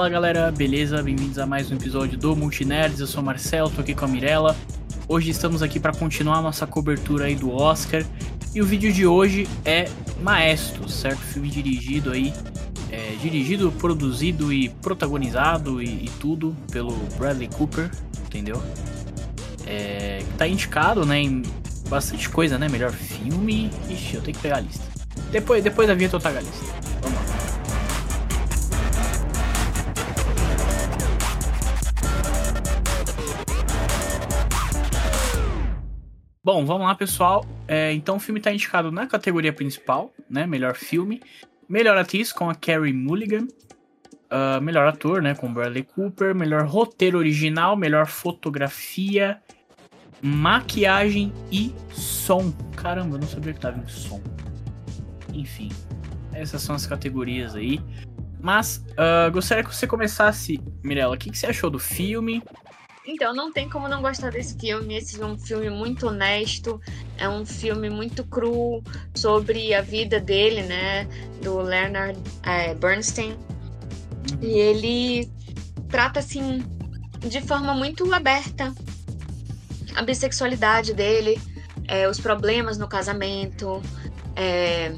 Fala galera, beleza? Bem-vindos a mais um episódio do Multinerds. Eu sou o Marcelo, tô aqui com a Mirella. Hoje estamos aqui para continuar nossa cobertura aí do Oscar. E o vídeo de hoje é Maestro, certo? Filme dirigido aí, é, dirigido, produzido e protagonizado e, e, tudo pelo Bradley Cooper, entendeu? É, tá indicado, né, em bastante coisa, né? Melhor filme. Ixi, eu tenho que pegar a lista. Depois, depois da vinheta eu trago a lista. Vamos lá. Bom, vamos lá, pessoal. É, então o filme está indicado na categoria principal, né? Melhor filme. Melhor atriz com a Carrie Mulligan. Uh, melhor ator, né? Com Bradley Cooper. Melhor roteiro original. Melhor fotografia. Maquiagem e som. Caramba, eu não sabia que tava em som. Enfim, essas são as categorias aí. Mas uh, gostaria que você começasse, Mirella. O que, que você achou do filme? Então, não tem como não gostar desse filme. Esse é um filme muito honesto, é um filme muito cru sobre a vida dele, né? Do Leonard é, Bernstein. Uhum. E ele trata, assim, de forma muito aberta a bissexualidade dele, é, os problemas no casamento, é,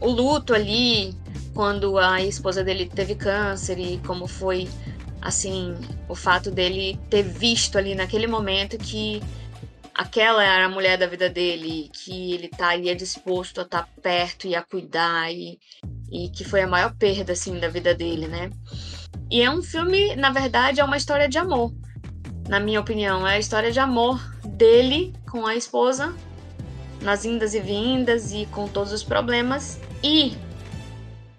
o luto ali, quando a esposa dele teve câncer e como foi assim, o fato dele ter visto ali naquele momento que aquela era a mulher da vida dele, que ele estaria disposto a estar tá perto e a cuidar e, e que foi a maior perda assim da vida dele, né? E é um filme, na verdade, é uma história de amor. Na minha opinião, é a história de amor dele com a esposa, nas indas e vindas e com todos os problemas e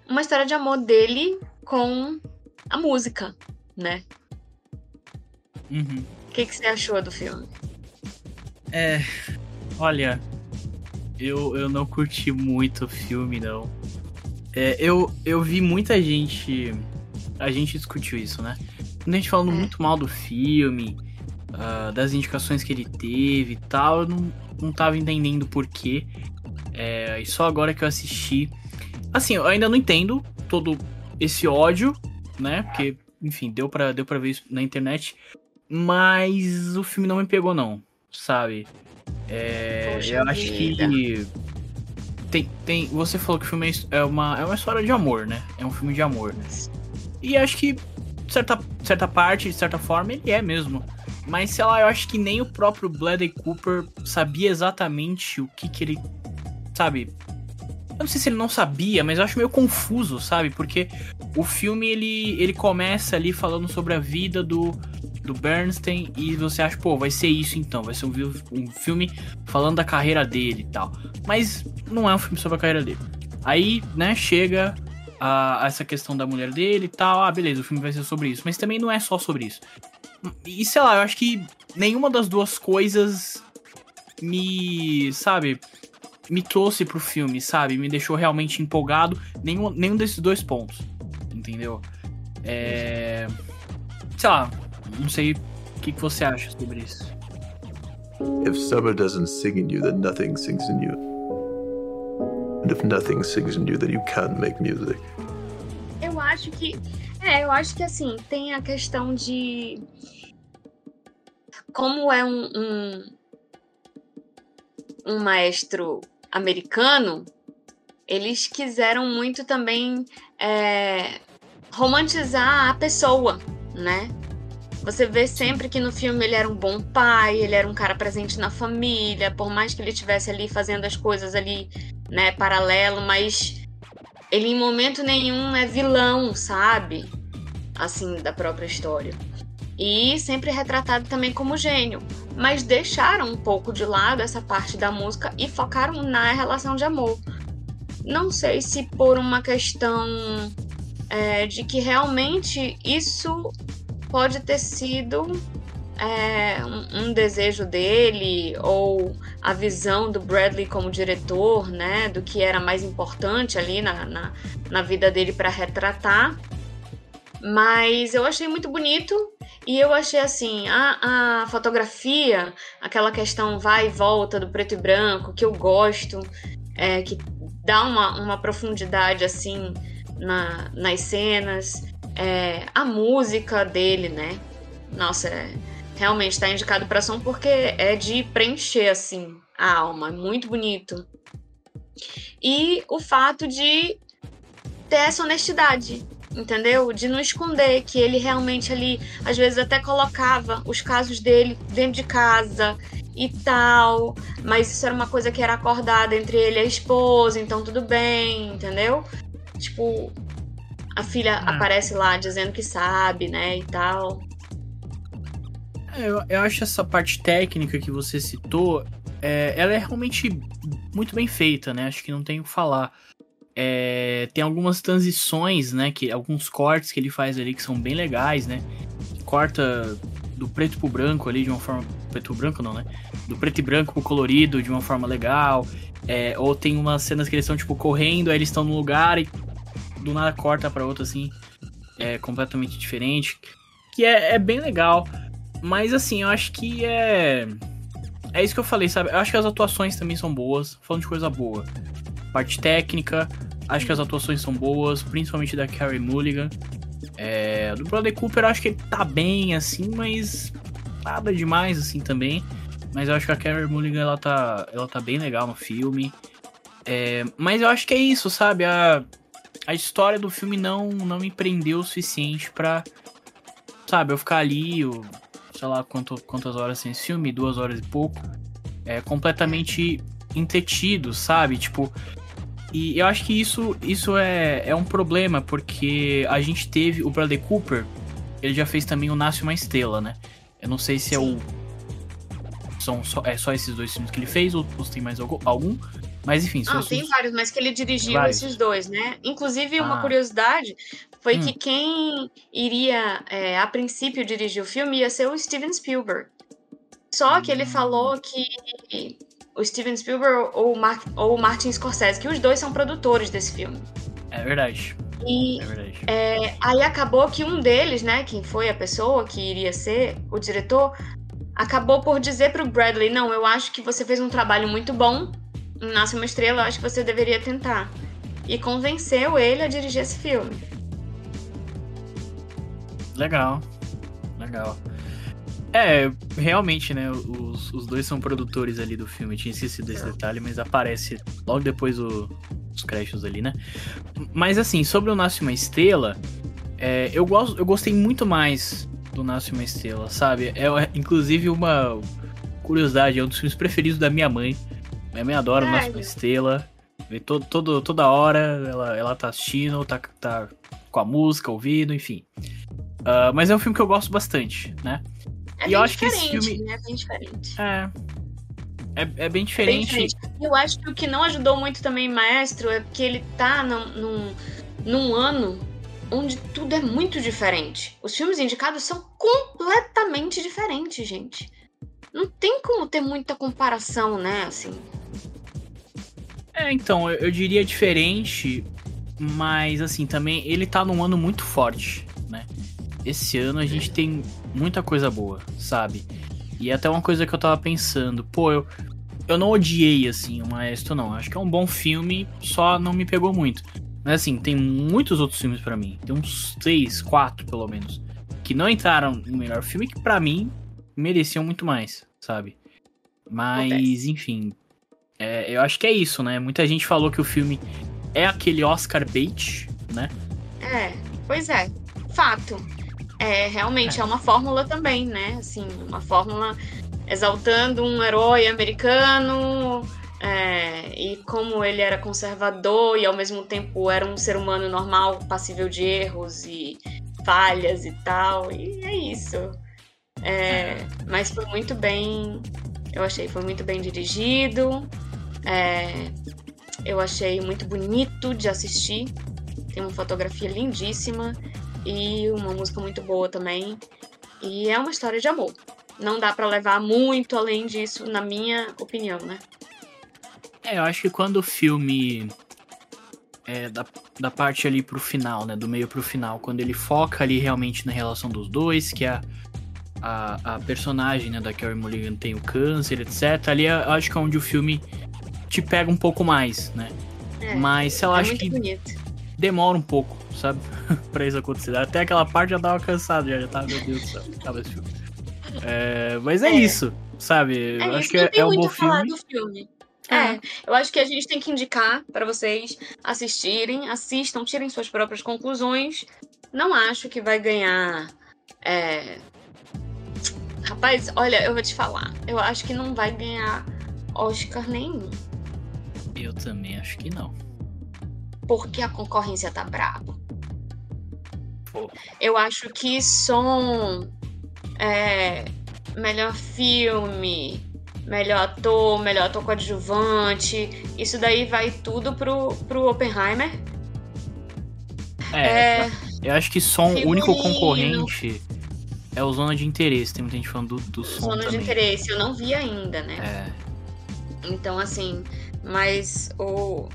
uma história de amor dele com a música, né? Uhum. O que, que você achou do filme? É. Olha, eu, eu não curti muito o filme, não. É, eu, eu vi muita gente. A gente discutiu isso, né? Muita gente falando é. muito mal do filme, uh, das indicações que ele teve e tal. Eu não, não tava entendendo por quê. É, e só agora que eu assisti. Assim, eu ainda não entendo todo esse ódio, né? Porque enfim, deu pra, deu pra ver isso na internet. Mas o filme não me pegou, não, sabe? É, eu acho que. Tem, tem, você falou que o filme é uma, é uma história de amor, né? É um filme de amor. E acho que, certa, certa parte, de certa forma, ele é mesmo. Mas, sei lá, eu acho que nem o próprio Bradley Cooper sabia exatamente o que que ele. Sabe? Eu não sei se ele não sabia, mas eu acho meio confuso, sabe? Porque o filme ele, ele começa ali falando sobre a vida do, do Bernstein e você acha, pô, vai ser isso então, vai ser um, um filme falando da carreira dele e tal. Mas não é um filme sobre a carreira dele. Aí, né, chega a, a essa questão da mulher dele e tal. Ah, beleza, o filme vai ser sobre isso. Mas também não é só sobre isso. E sei lá, eu acho que nenhuma das duas coisas me, sabe, me trouxe pro filme, sabe? Me deixou realmente empolgado. Nenhum, nenhum desses dois pontos. Entendeu? É. Sei lá, não sei o que, que você acha sobre isso. If summer doesn't sing in you, then nothing sings in you. And if nothing sings in you, then you can't make music. Eu acho que. É, eu acho que assim, tem a questão de. Como é um, um, um maestro americano, eles quiseram muito também é, romantizar a pessoa, né? Você vê sempre que no filme ele era um bom pai, ele era um cara presente na família, por mais que ele estivesse ali fazendo as coisas ali, né, paralelo, mas ele em momento nenhum é vilão, sabe? Assim, da própria história. E sempre retratado também como gênio mas deixaram um pouco de lado essa parte da música e focaram na relação de amor. Não sei se por uma questão é, de que realmente isso pode ter sido é, um, um, desejo dele ou a visão do Bradley como diretor, né, do que era mais importante ali na, na, na vida dele para retratar. Mas eu achei muito bonito e eu achei assim, a, a fotografia, aquela questão vai e volta do preto e branco, que eu gosto, é, que dá uma, uma profundidade assim na, nas cenas. É, a música dele, né? Nossa, é, realmente tá indicado para som porque é de preencher, assim, a alma. É muito bonito. E o fato de ter essa honestidade, entendeu? De não esconder que ele realmente ali, às vezes até colocava os casos dele dentro de casa e tal, mas isso era uma coisa que era acordada entre ele e a esposa, então tudo bem, entendeu? Tipo, a filha ah. aparece lá dizendo que sabe, né, e tal. É, eu, eu acho essa parte técnica que você citou, é, ela é realmente muito bem feita, né? Acho que não tem o que falar. É, tem algumas transições, né? Que, alguns cortes que ele faz ali que são bem legais, né? Corta do preto pro branco ali de uma forma. Preto pro branco não, né? Do preto e branco pro colorido de uma forma legal. É, ou tem umas cenas que eles estão, tipo, correndo, aí eles estão num lugar e do nada corta para outro, assim. É completamente diferente. Que é, é bem legal. Mas assim, eu acho que é. É isso que eu falei, sabe? Eu acho que as atuações também são boas. Falando de coisa boa. Parte técnica, acho que as atuações são boas, principalmente da Carrie Mulligan. É, do Bradley Cooper, acho que ele tá bem, assim, mas nada demais, assim, também. Mas eu acho que a Carrie Mulligan, ela tá, ela tá bem legal no filme. É, mas eu acho que é isso, sabe? A, a história do filme não, não me prendeu o suficiente pra, sabe, eu ficar ali, eu, sei lá quanto, quantas horas sem esse filme, duas horas e pouco, é completamente entretido, sabe? Tipo, e eu acho que isso, isso é, é um problema, porque a gente teve o Bradley Cooper, ele já fez também o Nasce uma Estrela, né? Eu não sei se é o. São só, é só esses dois filmes que ele fez, ou, ou tem mais algum. Mas enfim. Não, tem vários, mas que ele dirigiu vários. esses dois, né? Inclusive, uma ah. curiosidade foi hum. que quem iria, é, a princípio, dirigir o filme ia ser o Steven Spielberg. Só que ele hum. falou que o Steven Spielberg ou o, Mar ou o Martin Scorsese, que os dois são produtores desse filme. É verdade. E é verdade. É, aí acabou que um deles, né, quem foi a pessoa que iria ser o diretor, acabou por dizer pro Bradley, não, eu acho que você fez um trabalho muito bom Nasce uma Estrela, acho que você deveria tentar. E convenceu ele a dirigir esse filme. Legal, legal. É, realmente, né? Os, os dois são produtores ali do filme. Eu tinha esquecido desse detalhe, mas aparece logo depois do, dos créditos ali, né? Mas assim, sobre o Nasce uma Estrela, é, eu, gosto, eu gostei muito mais do Nasce uma Estrela, sabe? É, inclusive uma curiosidade, é um dos filmes preferidos da minha mãe. Minha mãe adora o Nasce uma Estrela. Todo, todo, toda hora ela, ela tá assistindo, tá, tá com a música, ouvindo, enfim. Uh, mas é um filme que eu gosto bastante, né? É e eu acho que esse filme. Né? Bem diferente. É. É, é bem diferente. É bem diferente. Eu acho que o que não ajudou muito também, Maestro, é que ele tá num, num, num ano onde tudo é muito diferente. Os filmes indicados são completamente diferentes, gente. Não tem como ter muita comparação, né? Assim. É, então, eu, eu diria diferente, mas assim, também ele tá num ano muito forte, né? Esse ano a gente tem muita coisa boa, sabe? E é até uma coisa que eu tava pensando, pô, eu, eu não odiei, assim, o Maestro, não. Acho que é um bom filme, só não me pegou muito. Mas, assim, tem muitos outros filmes para mim. Tem uns três, quatro, pelo menos. Que não entraram no melhor filme, que para mim mereciam muito mais, sabe? Mas, Acontece. enfim. É, eu acho que é isso, né? Muita gente falou que o filme é aquele Oscar bait, né? É, pois é. Fato. É, realmente, é. é uma fórmula também, né? Assim, uma fórmula exaltando um herói americano é, e como ele era conservador e ao mesmo tempo era um ser humano normal, passível de erros e falhas e tal. E é isso. É, mas foi muito bem. Eu achei foi muito bem dirigido. É, eu achei muito bonito de assistir. Tem uma fotografia lindíssima e uma música muito boa também. E é uma história de amor. Não dá para levar muito além disso, na minha opinião, né? É, eu acho que quando o filme é, da, da parte ali pro final, né? Do meio pro final, quando ele foca ali realmente na relação dos dois, que a, a, a personagem né, da Carrie Mulligan tem o câncer, etc. Ali eu acho que é onde o filme te pega um pouco mais, né? É, Mas lá, é acho que bonito demora um pouco, sabe? pra isso acontecer. Até aquela parte já dava cansado, já, já tava, meu Deus do céu, tava esse filme. É, mas é, é, isso, sabe? É eu acho que é, é um bom filme. filme. É. é, eu acho que a gente tem que indicar para vocês assistirem, assistam, tirem suas próprias conclusões. Não acho que vai ganhar. É... Rapaz, olha, eu vou te falar. Eu acho que não vai ganhar Oscar nenhum. Eu também acho que não. Porque a concorrência tá brava. Eu acho que som, é, melhor filme, melhor ator, melhor ator coadjuvante, isso daí vai tudo pro, pro Oppenheimer. É, é eu acho que som, o único concorrente é o Zona de Interesse. Tem muita gente falando do, do som Zona também. de Interesse, eu não vi ainda, né? É. Então, assim, mas o,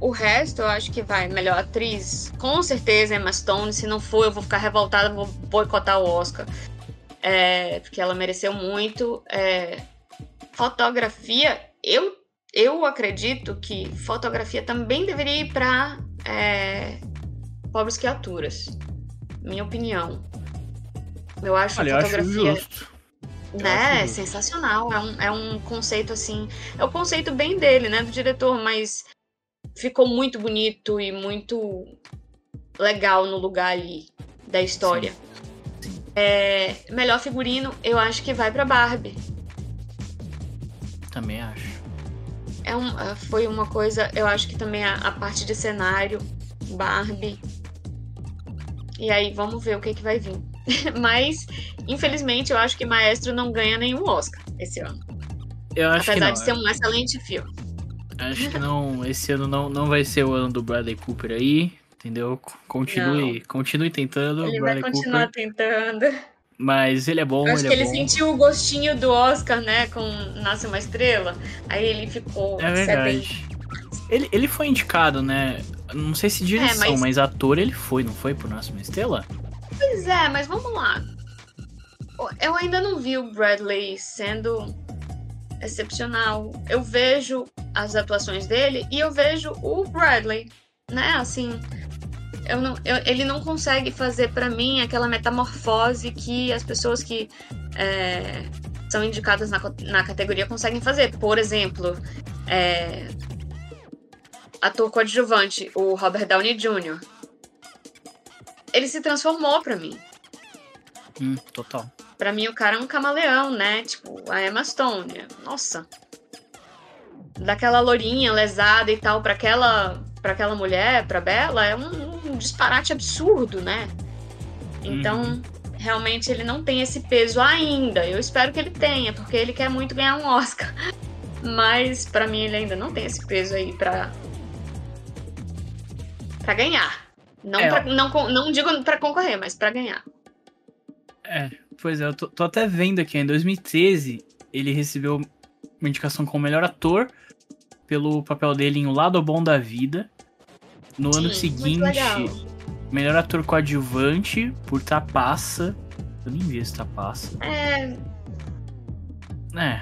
o resto eu acho que vai. Melhor atriz, com certeza Emma Stone. Se não for, eu vou ficar revoltada, vou boicotar o Oscar. É, porque ela mereceu muito. É, fotografia, eu, eu acredito que fotografia também deveria ir para é, pobres criaturas. Minha opinião. Eu acho Olha, fotografia. Acho né, é sensacional. É um, é um conceito assim. É o conceito bem dele, né? Do diretor, mas ficou muito bonito e muito legal no lugar ali da história. Sim. É, melhor figurino, eu acho que vai para Barbie. Também acho. É um, é, foi uma coisa, eu acho que também a, a, parte de cenário, Barbie. E aí, vamos ver o que, que vai vir. Mas, infelizmente, eu acho que Maestro não ganha nenhum Oscar esse ano. Eu acho Apesar que não, de ser é. um excelente filme. Acho que não, esse ano não, não vai ser o ano do Bradley Cooper aí, entendeu? Continue, não. continue tentando. Ele Bradley vai continuar Cooper. tentando. Mas ele é bom, Acho ele que é ele bom. sentiu o gostinho do Oscar, né, com Nasce uma Estrela. Aí ele ficou É verdade. Ele, ele foi indicado, né? Não sei se direção, é, mas... mas... ator ele foi, não foi por Nasce uma Estrela? Pois é, mas vamos lá. Eu ainda não vi o Bradley sendo excepcional. Eu vejo as atuações dele e eu vejo o Bradley, né? Assim, eu não, eu, ele não consegue fazer para mim aquela metamorfose que as pessoas que é, são indicadas na, na categoria conseguem fazer. Por exemplo, é, ator coadjuvante, o Robert Downey Jr. Ele se transformou para mim. Hum, total. Pra mim, o cara é um camaleão, né? Tipo, a Emma Stone. Nossa. Daquela lourinha lesada e tal, pra aquela, pra aquela mulher, pra Bela, é um, um disparate absurdo, né? Então, uhum. realmente, ele não tem esse peso ainda. Eu espero que ele tenha, porque ele quer muito ganhar um Oscar. Mas, para mim, ele ainda não tem esse peso aí pra, pra ganhar. Não, é, pra, não, não digo pra concorrer, mas pra ganhar. É, pois é, eu tô, tô, até vendo aqui, em 2013 ele recebeu uma indicação como melhor ator pelo papel dele em O Lado Bom da Vida. No Sim, ano seguinte, melhor ator coadjuvante por Tapaça. Eu nem vi esse Tapaça. É. É.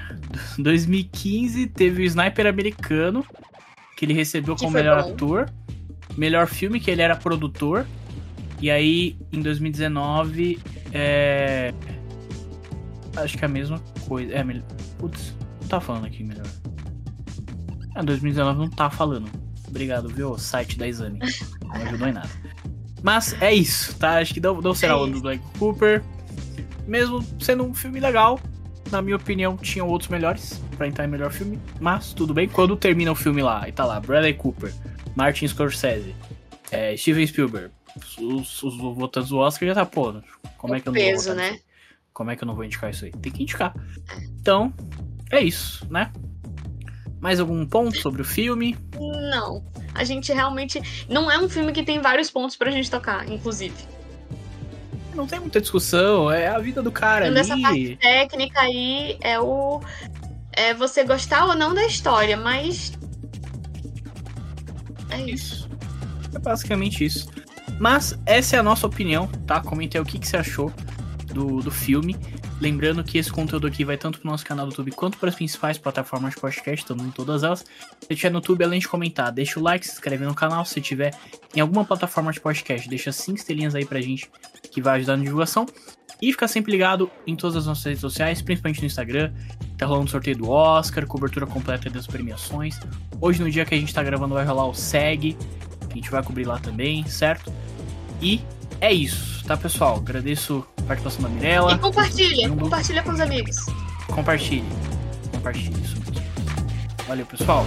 2015 teve o Sniper Americano, que ele recebeu que como melhor bom. ator. Melhor filme, que ele era produtor. E aí, em 2019, é. Acho que é a mesma coisa. É, melhor. Putz, não tá falando aqui melhor. Ah, 2019 não tá falando. Obrigado, viu? Site da Exame. Não ajudou em nada. Mas é isso, tá? Acho que não, não será é o do Black Cooper. Mesmo sendo um filme legal, na minha opinião, tinham outros melhores pra entrar em melhor filme. Mas tudo bem. Quando termina o filme lá, e tá lá, Bradley Cooper, Martin Scorsese, é, Steven Spielberg, os, os votantes do Oscar já tá, pô, como é que eu não peso, vou né? Como é que eu não vou indicar isso aí? Tem que indicar. Então, é isso, né? Mais algum ponto sobre o filme? Não. A gente realmente. Não é um filme que tem vários pontos pra gente tocar, inclusive. Não tem muita discussão, é a vida do cara ali. Essa parte técnica aí é o. É você gostar ou não da história, mas. É isso. É basicamente isso. Mas essa é a nossa opinião, tá? Comente aí o que, que você achou do, do filme. Lembrando que esse conteúdo aqui vai tanto pro nosso canal do YouTube quanto para as principais plataformas de podcast, estamos em todas elas. Se tiver no YouTube, além de comentar, deixa o like, se inscreve no canal. Se tiver em alguma plataforma de podcast, deixa cinco estrelinhas aí pra gente, que vai ajudar na divulgação. E fica sempre ligado em todas as nossas redes sociais, principalmente no Instagram. Tá rolando sorteio do Oscar, cobertura completa das premiações. Hoje, no dia que a gente tá gravando, vai rolar o SEG, que a gente vai cobrir lá também, certo? E é isso, tá, pessoal? Agradeço a participação da Mirella. E compartilha, compartilha com os amigos. Compartilhe. Compartilhe isso mesmo. Valeu, pessoal.